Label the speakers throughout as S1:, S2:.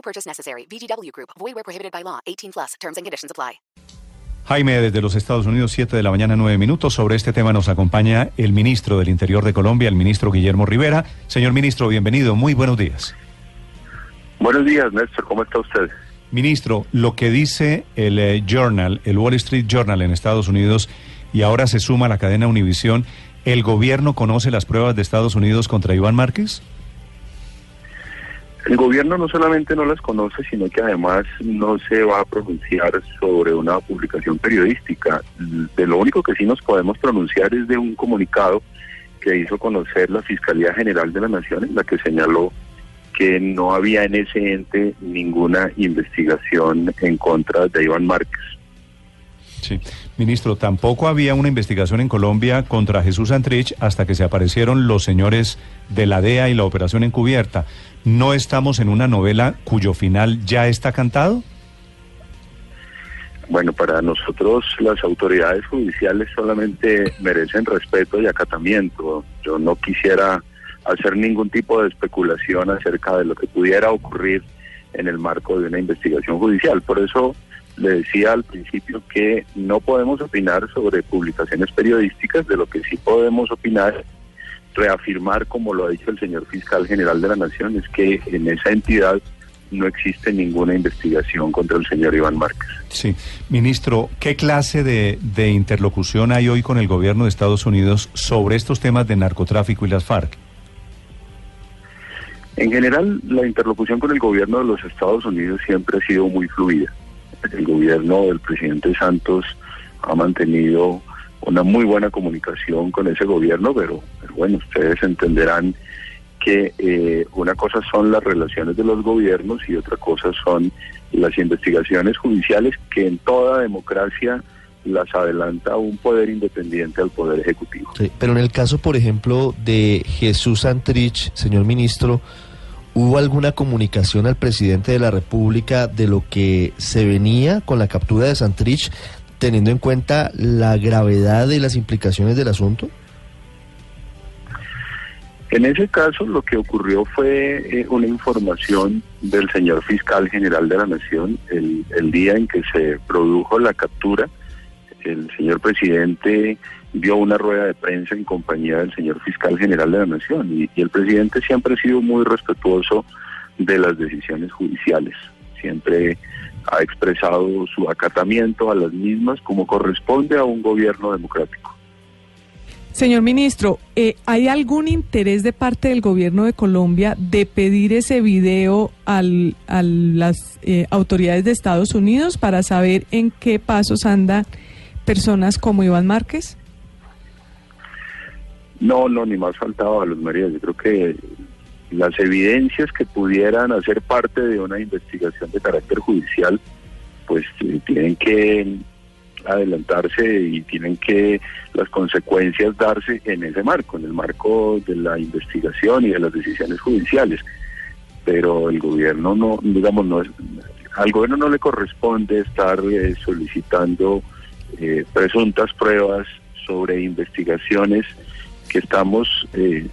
S1: No purchase necessary. VGW Group. Void where prohibited by law. 18 plus. Terms and conditions apply.
S2: Jaime, desde los Estados Unidos, 7 de la mañana, 9 minutos. Sobre este tema nos acompaña el ministro del Interior de Colombia, el ministro Guillermo Rivera. Señor ministro, bienvenido. Muy buenos días.
S3: Buenos días, Néstor. ¿Cómo está usted?
S2: Ministro, lo que dice el eh, Journal, el Wall Street Journal en Estados Unidos, y ahora se suma a la cadena Univisión, ¿el gobierno conoce las pruebas de Estados Unidos contra Iván Márquez?
S3: El gobierno no solamente no las conoce, sino que además no se va a pronunciar sobre una publicación periodística. De lo único que sí nos podemos pronunciar es de un comunicado que hizo conocer la Fiscalía General de la Nación, en la que señaló que no había en ese ente ninguna investigación en contra de Iván Márquez.
S2: Ministro, tampoco había una investigación en Colombia contra Jesús Antrich hasta que se aparecieron los señores de la DEA y la operación encubierta. ¿No estamos en una novela cuyo final ya está cantado?
S3: Bueno, para nosotros las autoridades judiciales solamente merecen respeto y acatamiento. Yo no quisiera hacer ningún tipo de especulación acerca de lo que pudiera ocurrir en el marco de una investigación judicial. Por eso le decía al principio que no podemos opinar sobre publicaciones periodísticas, de lo que sí podemos opinar, reafirmar, como lo ha dicho el señor fiscal general de la Nación, es que en esa entidad no existe ninguna investigación contra el señor Iván Márquez.
S2: Sí, ministro, ¿qué clase de, de interlocución hay hoy con el gobierno de Estados Unidos sobre estos temas de narcotráfico y las FARC?
S3: En general, la interlocución con el gobierno de los Estados Unidos siempre ha sido muy fluida. El gobierno del presidente Santos ha mantenido una muy buena comunicación con ese gobierno, pero, bueno, ustedes entenderán que eh, una cosa son las relaciones de los gobiernos y otra cosa son las investigaciones judiciales que en toda democracia las adelanta un poder independiente al poder ejecutivo.
S4: Pero en el caso, por ejemplo, de Jesús Antrich, señor ministro, ¿hubo alguna comunicación al presidente de la República de lo que se venía con la captura de Santrich, teniendo en cuenta la gravedad y las implicaciones del asunto?
S3: En ese caso, lo que ocurrió fue eh, una información del señor fiscal general de la Nación el, el día en que se produjo la captura. El señor presidente dio una rueda de prensa en compañía del señor fiscal general de la Nación y, el presidente siempre ha sido muy respetuoso de las decisiones judiciales. Siempre ha expresado su acatamiento a las mismas como corresponde a un gobierno democrático.
S5: Señor ministro, eh, ¿hay algún interés de parte del gobierno de Colombia de pedir ese video al, a las eh, autoridades de Estados Unidos para saber en qué pasos andan personas como Iván Márquez?
S3: No, no, ni más faltaba a los María. Yo creo que las evidencias que pudieran hacer parte de una investigación de carácter judicial, pues eh, tienen que adelantarse y tienen que las consecuencias darse en ese marco, en el marco de la investigación y de las decisiones judiciales. Pero el gobierno no, digamos, no al gobierno no le corresponde estar eh, solicitando eh, presuntas pruebas sobre investigaciones que estamos, eh,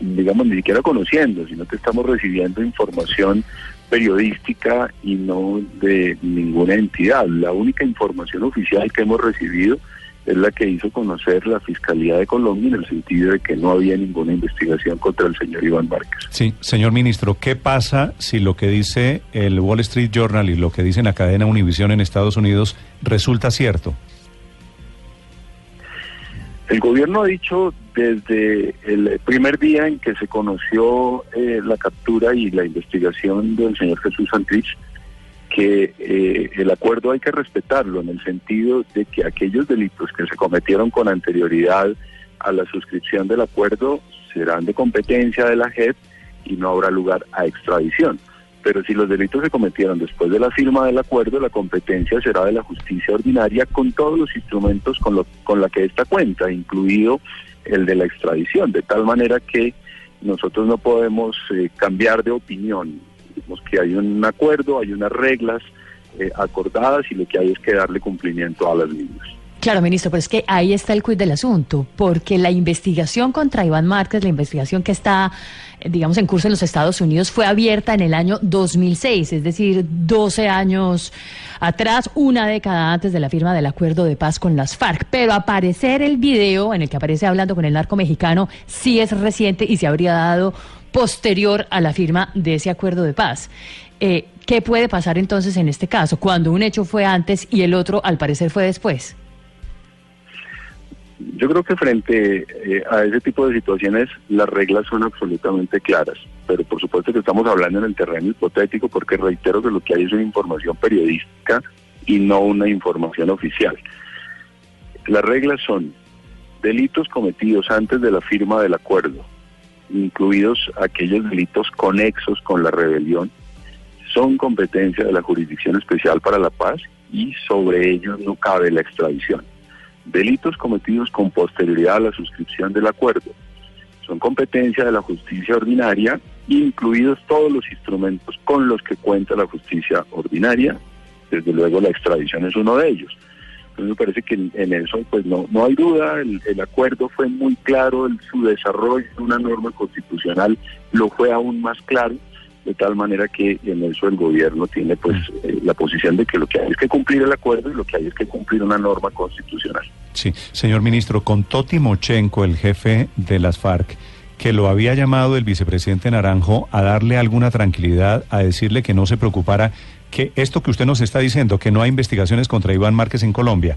S3: digamos, ni siquiera conociendo, sino que estamos recibiendo información periodística y no de ninguna entidad. La única información oficial que hemos recibido es la que hizo conocer la Fiscalía de Colombia en el sentido de que no había ninguna investigación contra el señor Iván Márquez.
S2: Sí, señor ministro, ¿qué pasa si lo que dice el Wall Street Journal y lo que dice la cadena Univision en Estados Unidos resulta cierto?
S3: El gobierno ha dicho desde el primer día en que se conoció eh, la captura y la investigación del señor Jesús Santrich que eh, el acuerdo hay que respetarlo en el sentido de que aquellos delitos que se cometieron con anterioridad a la suscripción del acuerdo serán de competencia de la JEP y no habrá lugar a extradición. pero si los delitos se cometieron después de la firma del acuerdo, la competencia será de la justicia ordinaria con todos los instrumentos con, lo, con la que esta cuenta, incluido el de la extradición, de tal manera que nosotros no podemos eh, cambiar de opinión. Que hay un acuerdo, hay unas reglas eh, acordadas y lo que hay es que darle cumplimiento a las mismas.
S6: Claro, ministro, pero es que ahí está el quid del asunto, porque la investigación contra Iván Márquez, la investigación que está, eh, digamos, en curso en los Estados Unidos, fue abierta en el año 2006, es decir, 12 años atrás, una década antes de la firma del acuerdo de paz con las FARC. Pero aparecer el video en el que aparece hablando con el narco mexicano sí es reciente y se habría dado posterior a la firma de ese acuerdo de paz. Eh, ¿Qué puede pasar entonces en este caso, cuando un hecho fue antes y el otro al parecer fue después?
S3: Yo creo que frente eh, a ese tipo de situaciones las reglas son absolutamente claras, pero por supuesto que estamos hablando en el terreno hipotético porque reitero que lo que hay es una información periodística y no una información oficial. Las reglas son delitos cometidos antes de la firma del acuerdo, incluidos aquellos delitos conexos con la rebelión, son competencia de la Jurisdicción Especial para la Paz y sobre ellos no cabe la extradición delitos cometidos con posterioridad a la suscripción del acuerdo. Son competencia de la justicia ordinaria, incluidos todos los instrumentos con los que cuenta la justicia ordinaria. Desde luego la extradición es uno de ellos. Me parece que en, eso pues no, no hay duda, el, acuerdo fue muy claro, su desarrollo de una norma constitucional lo fue aún más claro de tal manera que en eso el gobierno tiene pues eh, la posición de que lo que hay es que cumplir el acuerdo y lo que hay es que cumplir una norma constitucional.
S2: Sí, señor ministro, con Toti Mochenko, el jefe de las FARC, que lo había llamado el vicepresidente Naranjo a darle alguna tranquilidad, a decirle que no se preocupara, que esto que usted nos está diciendo, que no hay investigaciones contra Iván Márquez en Colombia,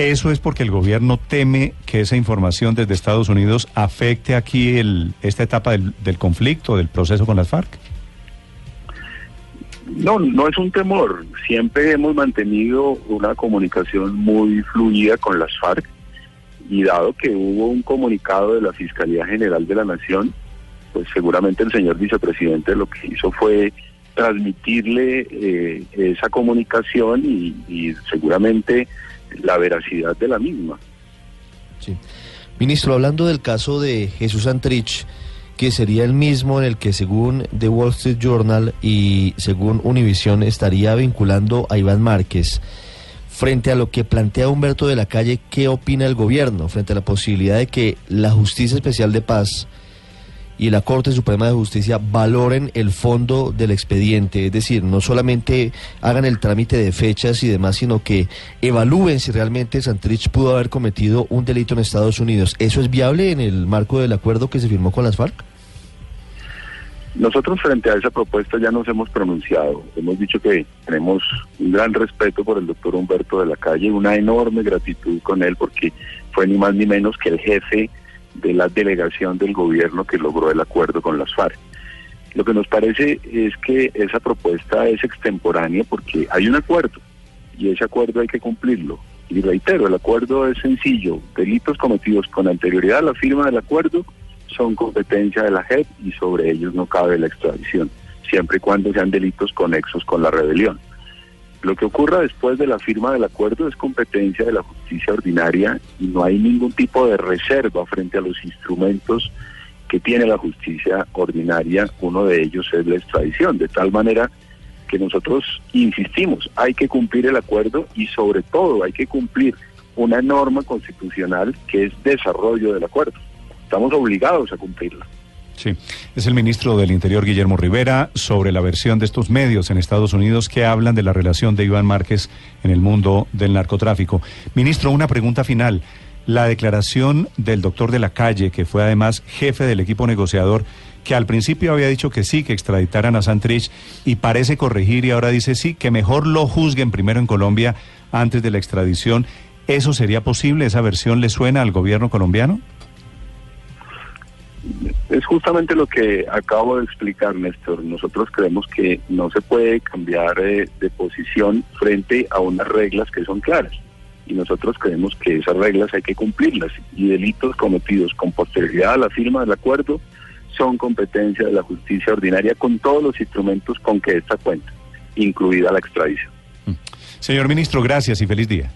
S2: ¿Eso es porque el gobierno teme que esa información desde Estados Unidos afecte aquí el, esta etapa del, del conflicto, del proceso con las FARC?
S3: No, no es un temor. Siempre hemos mantenido una comunicación muy fluida con las FARC y dado que hubo un comunicado de la Fiscalía General de la Nación, pues seguramente el señor vicepresidente lo que hizo fue transmitirle eh, esa comunicación y, y, seguramente la veracidad de la misma.
S4: Sí. Ministro, hablando del caso de Jesús Antrich, que sería el mismo en el que según The Wall Street Journal y según Univision estaría vinculando a Iván Márquez. Frente a lo que plantea Humberto de la Calle, ¿qué opina el gobierno frente a la posibilidad de que la Justicia Especial de Paz y la Corte Suprema de Justicia valoren el fondo del expediente, es decir, no solamente hagan el trámite de fechas y demás, sino que evalúen si realmente Santrich pudo haber cometido un delito en Estados Unidos. ¿Eso es viable en el marco del acuerdo que se firmó con las FARC?
S3: Nosotros frente a esa propuesta ya nos hemos pronunciado. Hemos dicho que tenemos un gran respeto por el doctor Humberto de la Calle, una enorme gratitud con él porque fue ni más ni menos que el jefe de la delegación del gobierno que logró el acuerdo con las FARC. Lo que nos parece es que esa propuesta es extemporánea porque hay un acuerdo y ese acuerdo hay que cumplirlo. Y reitero, el acuerdo es sencillo. Delitos cometidos con anterioridad a la firma del acuerdo son competencia de la JEP y sobre ellos no cabe la extradición, siempre y cuando sean delitos conexos con la rebelión. Lo que ocurra después de la firma del acuerdo es competencia de la justicia ordinaria y no hay ningún tipo de reserva frente a los instrumentos que tiene la justicia ordinaria. Uno de ellos es la extradición, de tal manera que nosotros insistimos, hay que cumplir el acuerdo y sobre todo hay que cumplir una norma constitucional que es desarrollo del acuerdo estamos obligados a cumplirla.
S2: Sí, es el ministro del Interior, Guillermo Rivera, sobre la versión de estos medios en Estados Unidos que hablan de la relación de Iván Márquez en el mundo del narcotráfico. Ministro, una pregunta final. La declaración del doctor de la calle, que fue además jefe del equipo negociador, que al principio había dicho que sí, que extraditaran a Santrich y parece corregir y ahora dice sí, que mejor lo juzguen primero en Colombia antes de la extradición. ¿Eso sería posible? ¿Esa versión le suena al gobierno colombiano?
S3: Es justamente lo que acabo de explicar, Néstor. Nosotros creemos que no se puede cambiar eh, de posición frente a unas reglas que son claras. Y nosotros creemos que esas reglas hay que cumplirlas. Y delitos cometidos con posterioridad a la firma del acuerdo son competencia de la justicia ordinaria con todos los instrumentos con que esta cuenta, incluida la extradición.
S2: Señor ministro, gracias y feliz día.